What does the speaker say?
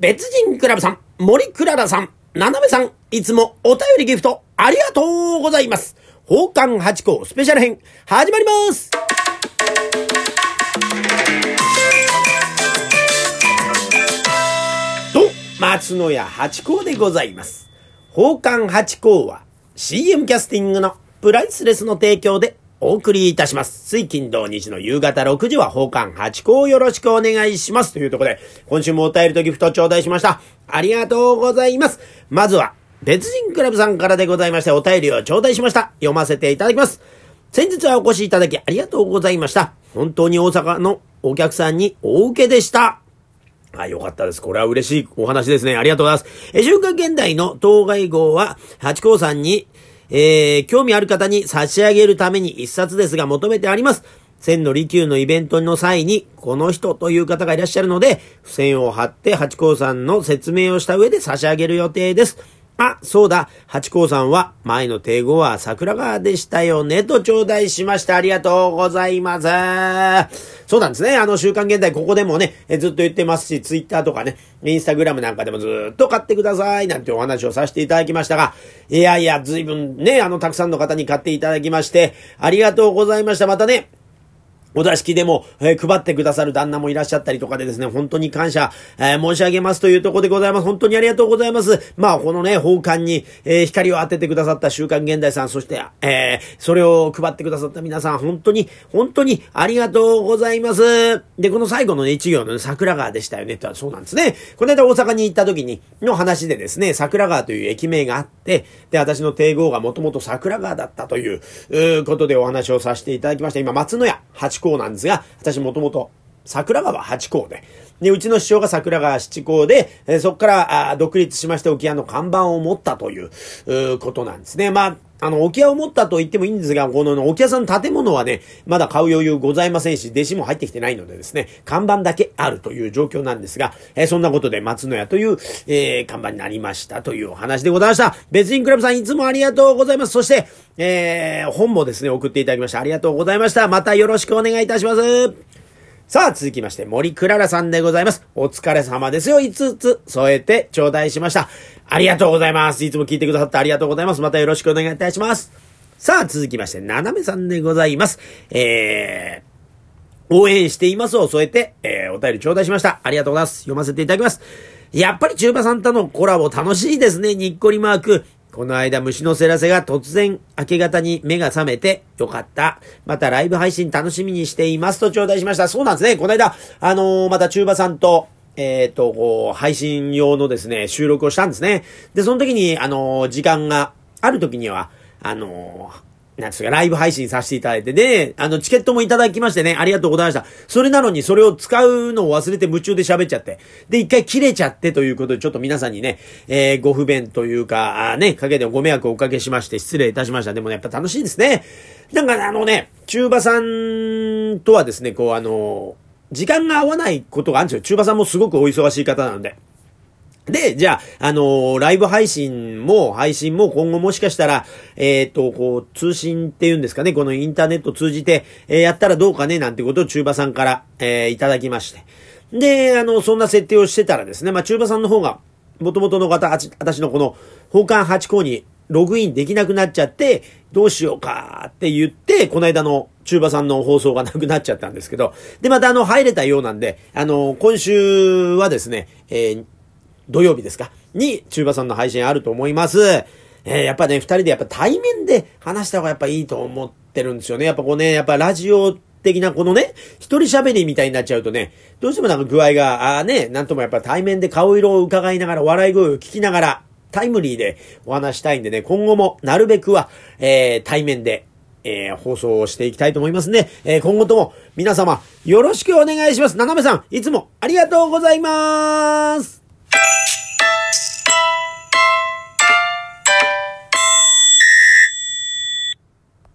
別人クラブさん、森クララさん、ななめさん、いつもお便りギフトありがとうございます。宝冠八甲スペシャル編、始まりますと、松野屋八甲でございます。宝冠八甲は CM キャスティングのプライスレスの提供でお送りいたします。水金土日の夕方6時は奉還8個をよろしくお願いします。というところで、今週もお便りとギフト頂戴しました。ありがとうございます。まずは、別人クラブさんからでございまして、お便りを頂戴しました。読ませていただきます。先日はお越しいただきありがとうございました。本当に大阪のお客さんにお受けでした。あ、よかったです。これは嬉しいお話ですね。ありがとうございます。え、週刊現代の当該号は、八甲さんに、えー、興味ある方に差し上げるために一冊ですが求めてあります。千の利休のイベントの際に、この人という方がいらっしゃるので、付箋を貼って八甲さんの説明をした上で差し上げる予定です。あ、そうだ、八甲さんは前の帝語は桜川でしたよね、と頂戴しました。ありがとうございます。そうなんですね。あの、週刊現代、ここでもね、ずっと言ってますし、ツイッターとかね、インスタグラムなんかでもずっと買ってください、なんてお話をさせていただきましたが、いやいや、随分ね、あの、たくさんの方に買っていただきまして、ありがとうございました。またね、お座敷でも、えー、配ってくださる旦那もいらっしゃったりとかでですね、本当に感謝、えー、申し上げますというところでございます。本当にありがとうございます。まあ、このね、奉還に、えー、光を当ててくださった週刊現代さん、そして、えそれを配ってくださった皆さん、本当に、本当にありがとうございます。で、この最後のね、一行の、ね、桜川でしたよね、とはそうなんですね。この間大阪に行った時に、の話でですね、桜川という駅名があって、で、私の帝号がもともと桜川だったという、うことでお話をさせていただきました。今、松野屋八甲なんですが、私もともと桜川八甲で、で、うちの師匠が桜川七甲で、えー、そこからあ独立しまして沖屋の看板を持ったという、うことなんですね。まあ、あの、沖屋を持ったと言ってもいいんですが、この沖屋さんの建物はね、まだ買う余裕ございませんし、弟子も入ってきてないのでですね、看板だけあるという状況なんですが、えー、そんなことで松野屋という、えー、看板になりましたというお話でございました。別人クラブさんいつもありがとうございます。そして、えー、本もですね、送っていただきました。ありがとうございました。またよろしくお願いいたします。さあ、続きまして、森クララさんでございます。お疲れ様ですよ。5つ添えて頂戴しました。ありがとうございます。いつも聞いてくださってありがとうございます。またよろしくお願いいたします。さあ、続きまして、ななめさんでございます。えー、応援していますを添えて、えー、お便り頂戴しました。ありがとうございます。読ませていただきます。やっぱり中馬さんとのコラボ楽しいですね。にっこりマーク。この間虫のせらせが突然明け方に目が覚めてよかった。またライブ配信楽しみにしていますと頂戴しました。そうなんですね。この間、あのー、また中馬さんと、えっ、ー、と、こう、配信用のですね、収録をしたんですね。で、その時に、あのー、時間がある時には、あのなんですか、ライブ配信させていただいて、で、あの、チケットもいただきましてね、ありがとうございました。それなのに、それを使うのを忘れて夢中で喋っちゃって、で、一回切れちゃってということで、ちょっと皆さんにね、えー、ご不便というか、あね、かけてご迷惑をおかけしまして、失礼いたしました。でもね、やっぱ楽しいですね。なんか、あのね、中馬さんとはですね、こう、あの、時間が合わないことがあるんですよ。中馬さんもすごくお忙しい方なので。で、じゃあ、あのー、ライブ配信も、配信も今後もしかしたら、えっ、ー、と、こう、通信っていうんですかね、このインターネット通じて、えー、やったらどうかね、なんてことを中馬さんから、えー、いただきまして。で、あの、そんな設定をしてたらですね、まあ、中馬さんの方が、元々の方、あち私のこの、奉還8項にログインできなくなっちゃって、どうしようかって言って、この間の中馬さんの放送がなくなっちゃったんですけど、で、またあの、入れたようなんで、あの、今週はですね、えー、土曜日ですか？に、中馬さんの配信あると思います。えー、やっぱね、二人でやっぱ対面で話した方がやっぱいいと思ってるんですよね。やっぱこうね、やっぱラジオ的なこのね、一人喋りみたいになっちゃうとね、どうしてもなんか具合が、ああね、なんともやっぱ対面で顔色を伺いながら、笑い声を聞きながら、タイムリーでお話したいんでね、今後もなるべくは、えー、対面で、えー、放送をしていきたいと思いますね。えー、今後とも皆様よろしくお願いします。ななめさん、いつもありがとうございます。